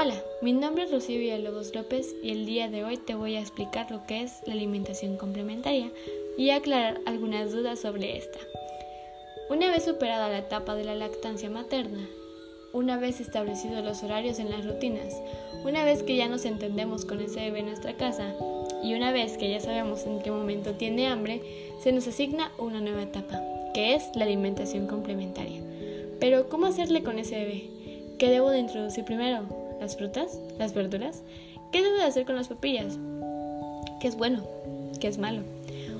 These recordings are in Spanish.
Hola, mi nombre es Rocío Villalobos López y el día de hoy te voy a explicar lo que es la alimentación complementaria y aclarar algunas dudas sobre esta. Una vez superada la etapa de la lactancia materna, una vez establecidos los horarios en las rutinas, una vez que ya nos entendemos con ese bebé en nuestra casa y una vez que ya sabemos en qué momento tiene hambre, se nos asigna una nueva etapa, que es la alimentación complementaria. Pero, ¿cómo hacerle con ese bebé? ¿Qué debo de introducir primero? Las frutas, las verduras? ¿Qué debo de hacer con las papillas? ¿Qué es bueno? ¿Qué es malo?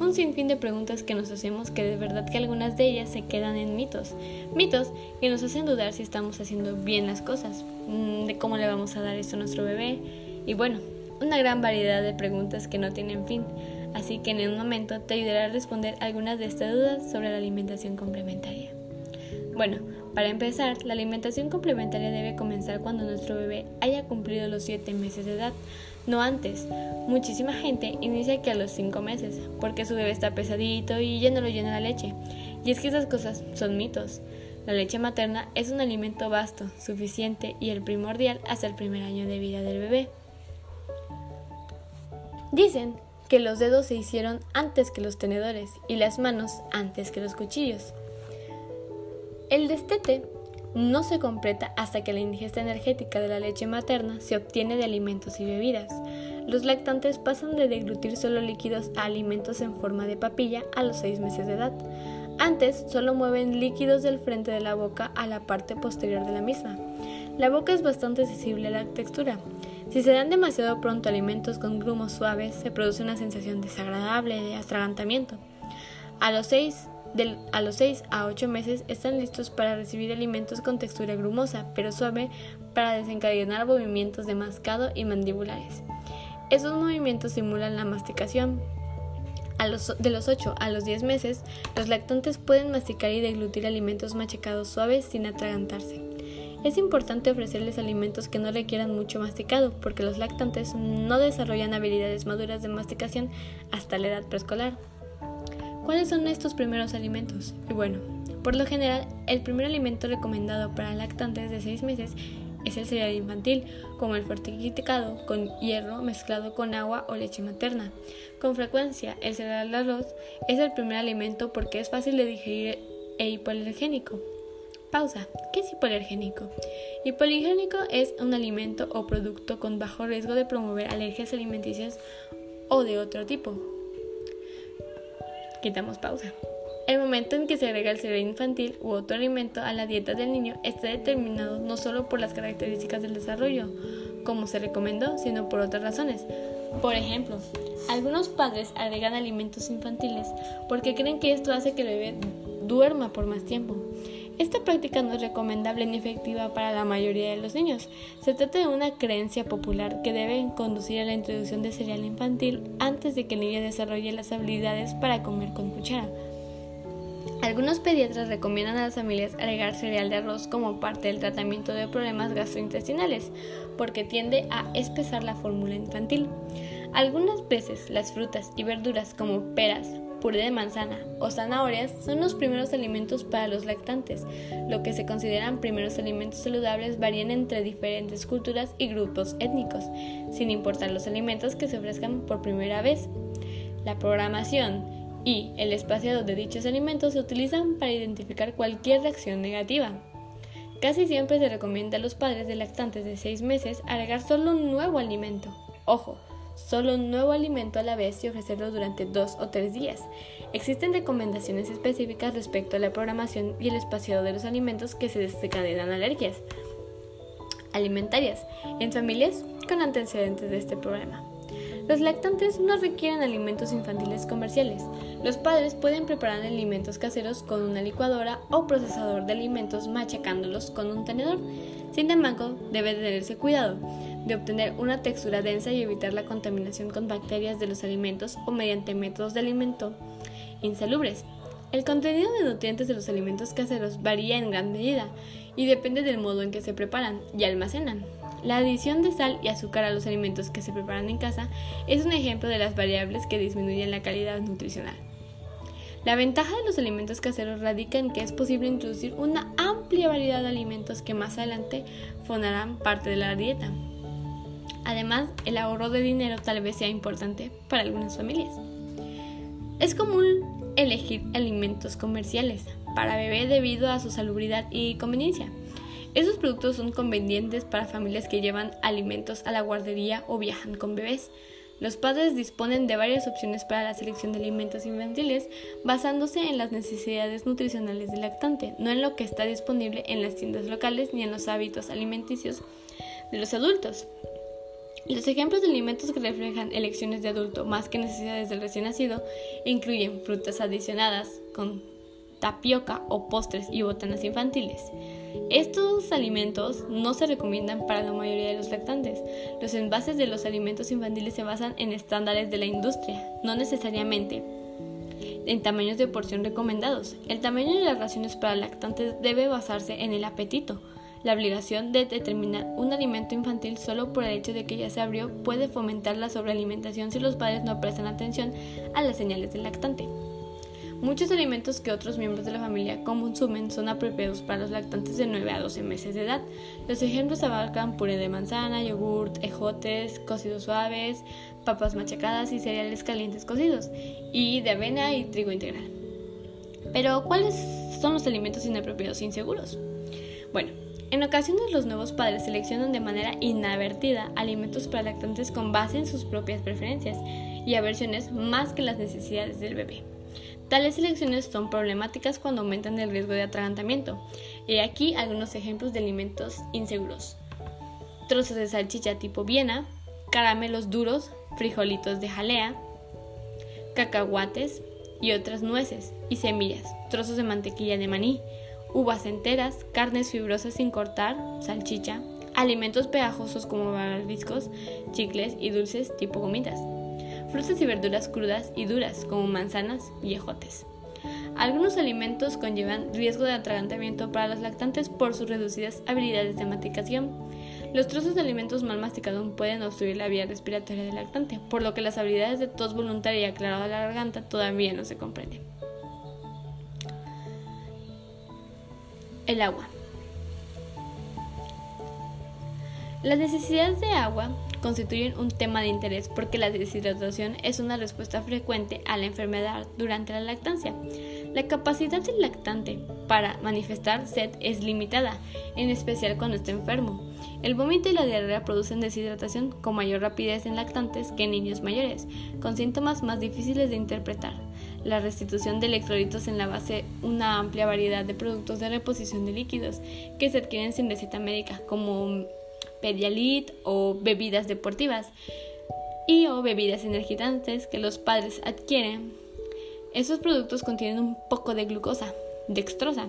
Un sinfín de preguntas que nos hacemos que de verdad que algunas de ellas se quedan en mitos. Mitos que nos hacen dudar si estamos haciendo bien las cosas, mm, de cómo le vamos a dar esto a nuestro bebé y bueno, una gran variedad de preguntas que no tienen fin. Así que en un momento te ayudaré a responder algunas de estas dudas sobre la alimentación complementaria. Bueno, para empezar, la alimentación complementaria debe comenzar cuando nuestro bebé haya cumplido los 7 meses de edad, no antes. Muchísima gente inicia que a los 5 meses, porque su bebé está pesadito y ya no lo llena la leche. Y es que esas cosas son mitos. La leche materna es un alimento vasto, suficiente y el primordial hasta el primer año de vida del bebé. Dicen que los dedos se hicieron antes que los tenedores y las manos antes que los cuchillos. El destete no se completa hasta que la ingesta energética de la leche materna se obtiene de alimentos y bebidas. Los lactantes pasan de deglutir solo líquidos a alimentos en forma de papilla a los 6 meses de edad. Antes solo mueven líquidos del frente de la boca a la parte posterior de la misma. La boca es bastante sensible a la textura. Si se dan demasiado pronto alimentos con grumos suaves, se produce una sensación desagradable de atragantamiento. A los 6 a los 6 a 8 meses están listos para recibir alimentos con textura grumosa, pero suave, para desencadenar movimientos de mascado y mandibulares. Esos movimientos simulan la masticación. de los 8 a los 10 meses, los lactantes pueden masticar y deglutir alimentos machacados suaves sin atragantarse. Es importante ofrecerles alimentos que no requieran mucho masticado, porque los lactantes no desarrollan habilidades maduras de masticación hasta la edad preescolar. ¿Cuáles son estos primeros alimentos? Y bueno, por lo general, el primer alimento recomendado para lactantes de 6 meses es el cereal infantil, como el fortificado con hierro mezclado con agua o leche materna. Con frecuencia, el cereal de arroz es el primer alimento porque es fácil de digerir e hipoalergénico. Pausa. ¿Qué es hipoalergénico? Hipoalergénico es un alimento o producto con bajo riesgo de promover alergias alimenticias o de otro tipo. Quitamos pausa. El momento en que se agrega el cereal infantil u otro alimento a la dieta del niño está determinado no solo por las características del desarrollo, como se recomendó, sino por otras razones. Por ejemplo, algunos padres agregan alimentos infantiles porque creen que esto hace que el bebé duerma por más tiempo. Esta práctica no es recomendable ni efectiva para la mayoría de los niños. Se trata de una creencia popular que debe conducir a la introducción de cereal infantil antes de que el niño desarrolle las habilidades para comer con cuchara. Algunos pediatras recomiendan a las familias agregar cereal de arroz como parte del tratamiento de problemas gastrointestinales, porque tiende a espesar la fórmula infantil. Algunas veces las frutas y verduras como peras, puré de manzana o zanahorias son los primeros alimentos para los lactantes. Lo que se consideran primeros alimentos saludables varían entre diferentes culturas y grupos étnicos, sin importar los alimentos que se ofrezcan por primera vez. La programación y el espaciado de dichos alimentos se utilizan para identificar cualquier reacción negativa. Casi siempre se recomienda a los padres de lactantes de 6 meses agregar solo un nuevo alimento. Ojo, solo un nuevo alimento a la vez y ofrecerlo durante dos o tres días. Existen recomendaciones específicas respecto a la programación y el espaciado de los alimentos que se desencadenan alergias alimentarias en familias con antecedentes de este problema. Los lactantes no requieren alimentos infantiles comerciales. Los padres pueden preparar alimentos caseros con una licuadora o procesador de alimentos machacándolos con un tenedor. Sin embargo, debe tenerse cuidado de obtener una textura densa y evitar la contaminación con bacterias de los alimentos o mediante métodos de alimento insalubres. El contenido de nutrientes de los alimentos caseros varía en gran medida y depende del modo en que se preparan y almacenan. La adición de sal y azúcar a los alimentos que se preparan en casa es un ejemplo de las variables que disminuyen la calidad nutricional. La ventaja de los alimentos caseros radica en que es posible introducir una amplia variedad de alimentos que más adelante formarán parte de la dieta. Además, el ahorro de dinero tal vez sea importante para algunas familias. Es común elegir alimentos comerciales para bebé debido a su salubridad y conveniencia. Esos productos son convenientes para familias que llevan alimentos a la guardería o viajan con bebés. Los padres disponen de varias opciones para la selección de alimentos infantiles basándose en las necesidades nutricionales del lactante, no en lo que está disponible en las tiendas locales ni en los hábitos alimenticios de los adultos. Los ejemplos de alimentos que reflejan elecciones de adulto más que necesidades del recién nacido incluyen frutas adicionadas con tapioca o postres y botanas infantiles. Estos alimentos no se recomiendan para la mayoría de los lactantes. Los envases de los alimentos infantiles se basan en estándares de la industria, no necesariamente en tamaños de porción recomendados. El tamaño de las raciones para lactantes debe basarse en el apetito. La obligación de determinar un alimento infantil solo por el hecho de que ya se abrió puede fomentar la sobrealimentación si los padres no prestan atención a las señales del lactante. Muchos alimentos que otros miembros de la familia consumen son apropiados para los lactantes de 9 a 12 meses de edad. Los ejemplos abarcan puré de manzana, yogurt, ejotes, cocidos suaves, papas machacadas y cereales calientes cocidos, y de avena y trigo integral. Pero, ¿cuáles son los alimentos inapropiados e inseguros? Bueno, en ocasiones los nuevos padres seleccionan de manera inadvertida alimentos para lactantes con base en sus propias preferencias y aversiones más que las necesidades del bebé. Tales elecciones son problemáticas cuando aumentan el riesgo de atragantamiento. Y aquí algunos ejemplos de alimentos inseguros. Trozos de salchicha tipo Viena, caramelos duros, frijolitos de jalea, cacahuates y otras nueces y semillas, trozos de mantequilla de maní, uvas enteras, carnes fibrosas sin cortar, salchicha, alimentos pegajosos como barbiscos, chicles y dulces tipo gomitas frutas y verduras crudas y duras como manzanas y ejotes. Algunos alimentos conllevan riesgo de atragantamiento para los lactantes por sus reducidas habilidades de masticación. Los trozos de alimentos mal masticados pueden obstruir la vía respiratoria del lactante, por lo que las habilidades de tos voluntaria y aclarado de la garganta todavía no se comprenden. El agua. Las necesidades de agua constituyen un tema de interés porque la deshidratación es una respuesta frecuente a la enfermedad durante la lactancia. La capacidad del lactante para manifestar sed es limitada, en especial cuando está enfermo. El vómito y la diarrea producen deshidratación con mayor rapidez en lactantes que en niños mayores, con síntomas más difíciles de interpretar. La restitución de electrolitos en la base una amplia variedad de productos de reposición de líquidos que se adquieren sin receta médica, como Pedialit o bebidas deportivas y o bebidas energizantes que los padres adquieren. Esos productos contienen un poco de glucosa, dextrosa,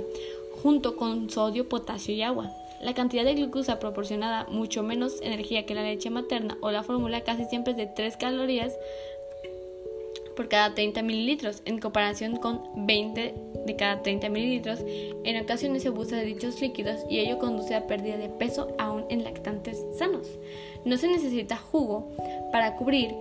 junto con sodio, potasio y agua. La cantidad de glucosa proporcionada mucho menos energía que la leche materna o la fórmula casi siempre es de 3 calorías por cada 30 mililitros, en comparación con 20 de cada 30 mililitros. En ocasiones se abusa de dichos líquidos y ello conduce a pérdida de peso aún en lactantes sanos. No se necesita jugo para cubrir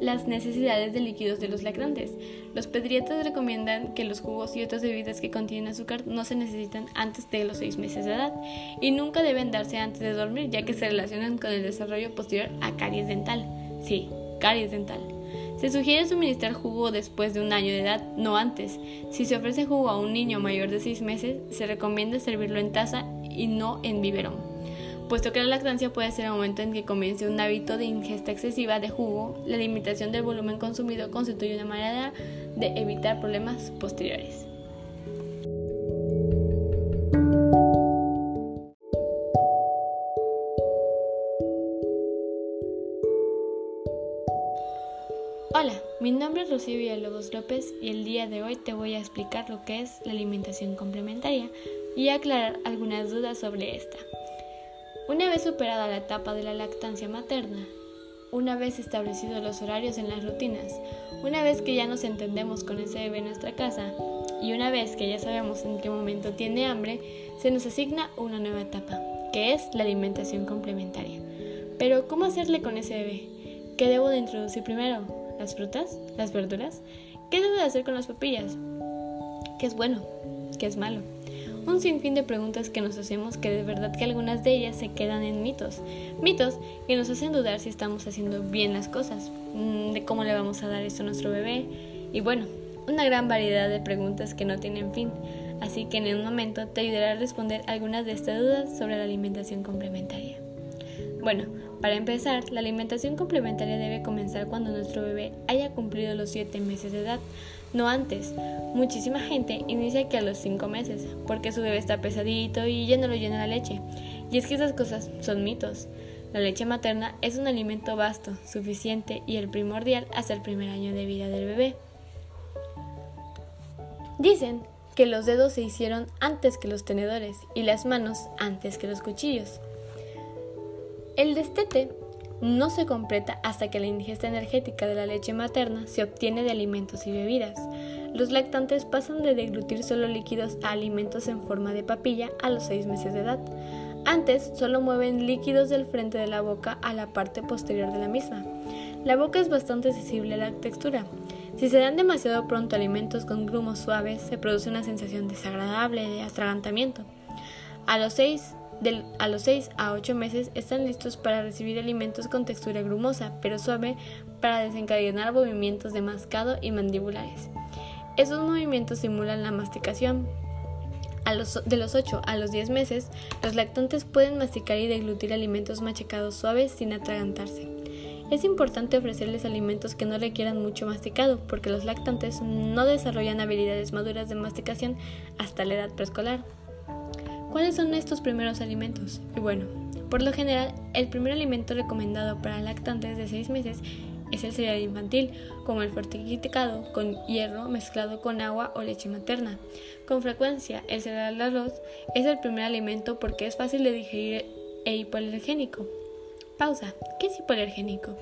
las necesidades de líquidos de los lactantes. Los pediatras recomiendan que los jugos y otras bebidas que contienen azúcar no se necesitan antes de los 6 meses de edad y nunca deben darse antes de dormir ya que se relacionan con el desarrollo posterior a caries dental. Sí, caries dental. Se sugiere suministrar jugo después de un año de edad, no antes. Si se ofrece jugo a un niño mayor de 6 meses, se recomienda servirlo en taza y no en biberón, puesto que la lactancia puede ser el momento en que comience un hábito de ingesta excesiva de jugo. La limitación del volumen consumido constituye una manera de evitar problemas posteriores. Hola, mi nombre es Rocío Villalobos López y el día de hoy te voy a explicar lo que es la alimentación complementaria y aclarar algunas dudas sobre esta. Una vez superada la etapa de la lactancia materna, una vez establecidos los horarios en las rutinas, una vez que ya nos entendemos con ese bebé en nuestra casa y una vez que ya sabemos en qué momento tiene hambre, se nos asigna una nueva etapa, que es la alimentación complementaria. Pero, ¿cómo hacerle con ese bebé? ¿Qué debo de introducir primero? Las frutas, las verduras, ¿Qué debe hacer con las papillas? ¿Qué es bueno? ¿Qué es malo? Un sinfín de preguntas que nos hacemos que de verdad que algunas de ellas se quedan en mitos. Mitos que nos hacen dudar si estamos haciendo bien las cosas, mm, de cómo le vamos a dar esto a nuestro bebé y bueno, una gran variedad de preguntas que no tienen fin. Así que en un momento te ayudaré a responder algunas de estas dudas sobre la alimentación complementaria. Bueno, para empezar, la alimentación complementaria debe comenzar cuando nuestro bebé haya cumplido los 7 meses de edad, no antes. Muchísima gente inicia que a los 5 meses, porque su bebé está pesadito y ya no lo llena la leche. Y es que esas cosas son mitos. La leche materna es un alimento vasto, suficiente y el primordial hasta el primer año de vida del bebé. Dicen que los dedos se hicieron antes que los tenedores y las manos antes que los cuchillos. El destete no se completa hasta que la ingesta energética de la leche materna se obtiene de alimentos y bebidas. Los lactantes pasan de deglutir solo líquidos a alimentos en forma de papilla a los 6 meses de edad. Antes solo mueven líquidos del frente de la boca a la parte posterior de la misma. La boca es bastante sensible a la textura. Si se dan demasiado pronto alimentos con grumos suaves, se produce una sensación desagradable de atragantamiento. A los 6 a los 6 a 8 meses están listos para recibir alimentos con textura grumosa, pero suave, para desencadenar movimientos de mascado y mandibulares. Esos movimientos simulan la masticación. de los 8 a los 10 meses, los lactantes pueden masticar y deglutir alimentos machacados suaves sin atragantarse. Es importante ofrecerles alimentos que no requieran mucho masticado, porque los lactantes no desarrollan habilidades maduras de masticación hasta la edad preescolar. ¿Cuáles son estos primeros alimentos? Y bueno, por lo general, el primer alimento recomendado para lactantes de 6 meses es el cereal infantil, como el fortificado con hierro mezclado con agua o leche materna. Con frecuencia, el cereal de arroz es el primer alimento porque es fácil de digerir e hipoalergénico. Pausa. ¿Qué es hipoalergénico?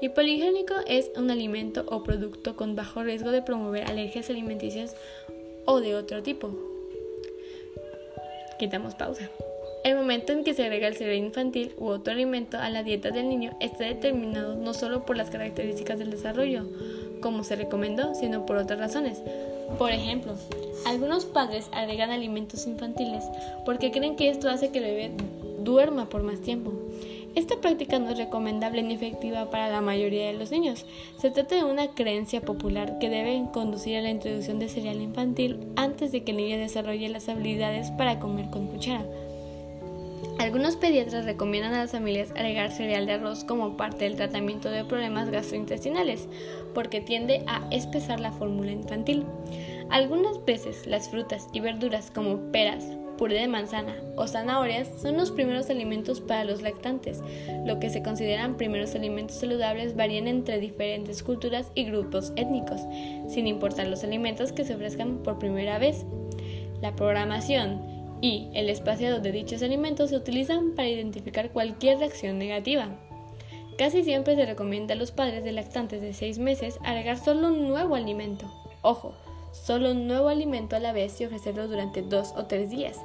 Hipoalergénico es un alimento o producto con bajo riesgo de promover alergias alimenticias o de otro tipo, Quitamos pausa. El momento en que se agrega el cereal infantil u otro alimento a la dieta del niño está determinado no solo por las características del desarrollo, como se recomendó, sino por otras razones. Por ejemplo, algunos padres agregan alimentos infantiles porque creen que esto hace que el bebé duerma por más tiempo. Esta práctica no es recomendable ni efectiva para la mayoría de los niños. Se trata de una creencia popular que debe conducir a la introducción de cereal infantil antes de que el niño desarrolle las habilidades para comer con cuchara. Algunos pediatras recomiendan a las familias agregar cereal de arroz como parte del tratamiento de problemas gastrointestinales, porque tiende a espesar la fórmula infantil. Algunas veces las frutas y verduras como peras, puré de manzana o zanahorias son los primeros alimentos para los lactantes. Lo que se consideran primeros alimentos saludables varían entre diferentes culturas y grupos étnicos, sin importar los alimentos que se ofrezcan por primera vez. La programación y el espaciado de dichos alimentos se utilizan para identificar cualquier reacción negativa. Casi siempre se recomienda a los padres de lactantes de 6 meses agregar solo un nuevo alimento. Ojo, solo un nuevo alimento a la vez y ofrecerlo durante dos o tres días.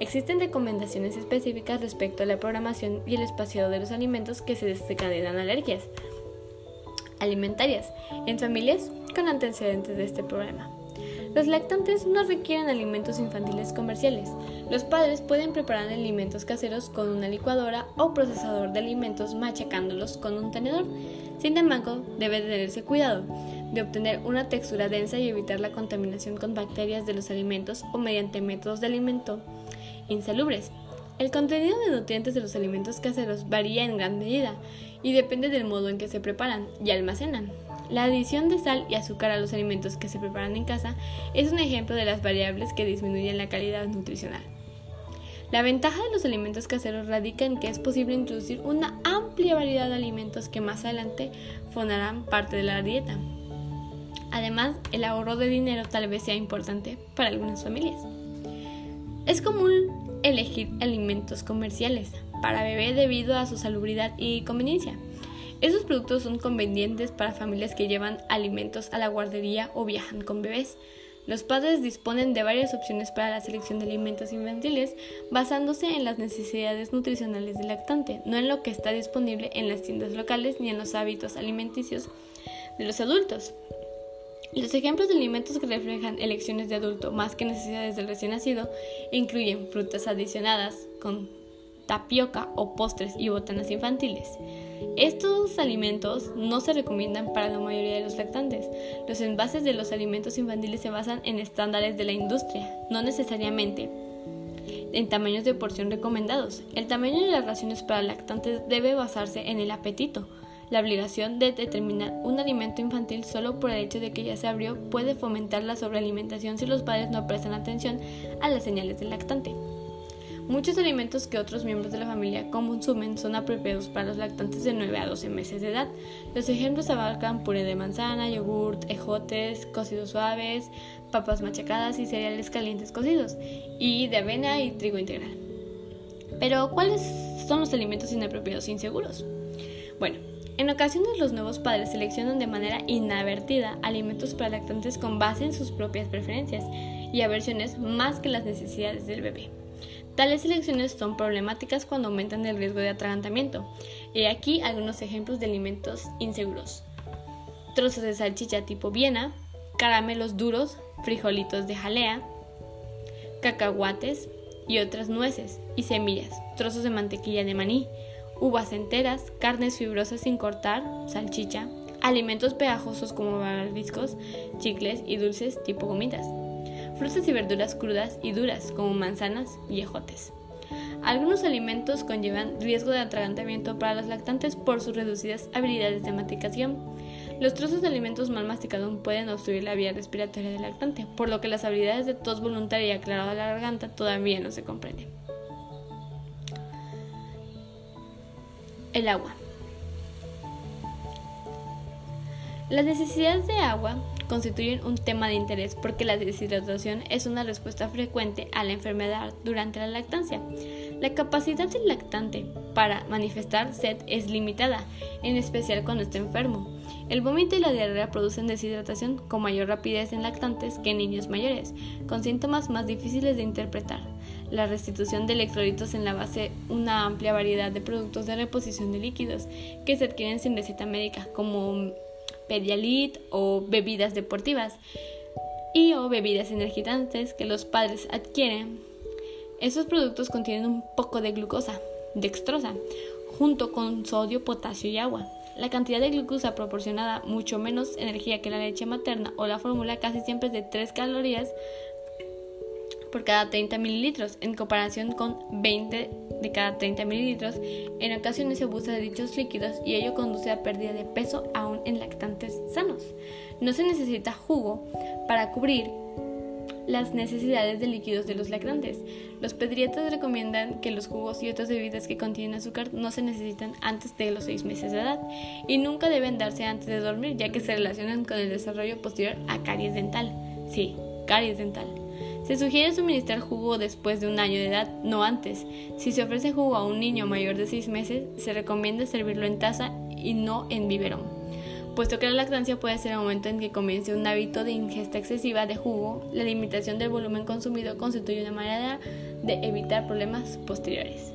Existen recomendaciones específicas respecto a la programación y el espaciado de los alimentos que se desencadenan alergias alimentarias en familias con antecedentes de este problema. Los lactantes no requieren alimentos infantiles comerciales. Los padres pueden preparar alimentos caseros con una licuadora o procesador de alimentos machacándolos con un tenedor. Sin embargo, debe tenerse cuidado de obtener una textura densa y evitar la contaminación con bacterias de los alimentos o mediante métodos de alimento insalubres. El contenido de nutrientes de los alimentos caseros varía en gran medida y depende del modo en que se preparan y almacenan. La adición de sal y azúcar a los alimentos que se preparan en casa es un ejemplo de las variables que disminuyen la calidad nutricional. La ventaja de los alimentos caseros radica en que es posible introducir una amplia variedad de alimentos que más adelante formarán parte de la dieta. Además, el ahorro de dinero tal vez sea importante para algunas familias. Es común elegir alimentos comerciales para bebé debido a su salubridad y conveniencia. Esos productos son convenientes para familias que llevan alimentos a la guardería o viajan con bebés. Los padres disponen de varias opciones para la selección de alimentos infantiles basándose en las necesidades nutricionales del lactante, no en lo que está disponible en las tiendas locales ni en los hábitos alimenticios de los adultos. Los ejemplos de alimentos que reflejan elecciones de adulto más que necesidades del recién nacido incluyen frutas adicionadas con tapioca o postres y botanas infantiles. Estos alimentos no se recomiendan para la mayoría de los lactantes. Los envases de los alimentos infantiles se basan en estándares de la industria, no necesariamente en tamaños de porción recomendados. El tamaño de las raciones para lactantes debe basarse en el apetito la obligación de determinar un alimento infantil solo por el hecho de que ya se abrió puede fomentar la sobrealimentación si los padres no prestan atención a las señales del lactante. Muchos alimentos que otros miembros de la familia consumen son apropiados para los lactantes de 9 a 12 meses de edad. Los ejemplos abarcan puré de manzana, yogurt, ejotes, cocidos suaves, papas machacadas y cereales calientes cocidos, y de avena y trigo integral. Pero, ¿cuáles son los alimentos inapropiados e inseguros? Bueno, en ocasiones los nuevos padres seleccionan de manera inadvertida alimentos para lactantes con base en sus propias preferencias y aversiones más que las necesidades del bebé. Tales elecciones son problemáticas cuando aumentan el riesgo de atragantamiento. He aquí algunos ejemplos de alimentos inseguros. Trozos de salchicha tipo Viena, caramelos duros, frijolitos de jalea, cacahuates y otras nueces y semillas, trozos de mantequilla de maní, uvas enteras, carnes fibrosas sin cortar, salchicha, alimentos pegajosos como barbiscos, chicles y dulces tipo gomitas, frutas y verduras crudas y duras como manzanas y ejotes. Algunos alimentos conllevan riesgo de atragantamiento para los lactantes por sus reducidas habilidades de masticación. Los trozos de alimentos mal masticados pueden obstruir la vía respiratoria del lactante, por lo que las habilidades de tos voluntaria y aclarado de la garganta todavía no se comprenden. El agua. Las necesidades de agua constituyen un tema de interés porque la deshidratación es una respuesta frecuente a la enfermedad durante la lactancia. La capacidad del lactante para manifestar sed es limitada, en especial cuando está enfermo. El vómito y la diarrea producen deshidratación con mayor rapidez en lactantes que en niños mayores, con síntomas más difíciles de interpretar la restitución de electrolitos en la base una amplia variedad de productos de reposición de líquidos que se adquieren sin receta médica, como Pedialit o bebidas deportivas y o bebidas energizantes que los padres adquieren. Esos productos contienen un poco de glucosa, dextrosa, junto con sodio, potasio y agua. La cantidad de glucosa proporcionada mucho menos energía que la leche materna o la fórmula casi siempre es de 3 calorías por cada 30 mililitros, en comparación con 20 de cada 30 mililitros. En ocasiones se abusa de dichos líquidos y ello conduce a pérdida de peso aún en lactantes sanos. No se necesita jugo para cubrir las necesidades de líquidos de los lactantes. Los pediatras recomiendan que los jugos y otras bebidas que contienen azúcar no se necesitan antes de los 6 meses de edad y nunca deben darse antes de dormir ya que se relacionan con el desarrollo posterior a caries dental. Sí, caries dental. Se sugiere suministrar jugo después de un año de edad, no antes. Si se ofrece jugo a un niño mayor de 6 meses, se recomienda servirlo en taza y no en biberón, puesto que la lactancia puede ser el momento en que comience un hábito de ingesta excesiva de jugo. La limitación del volumen consumido constituye una manera de evitar problemas posteriores.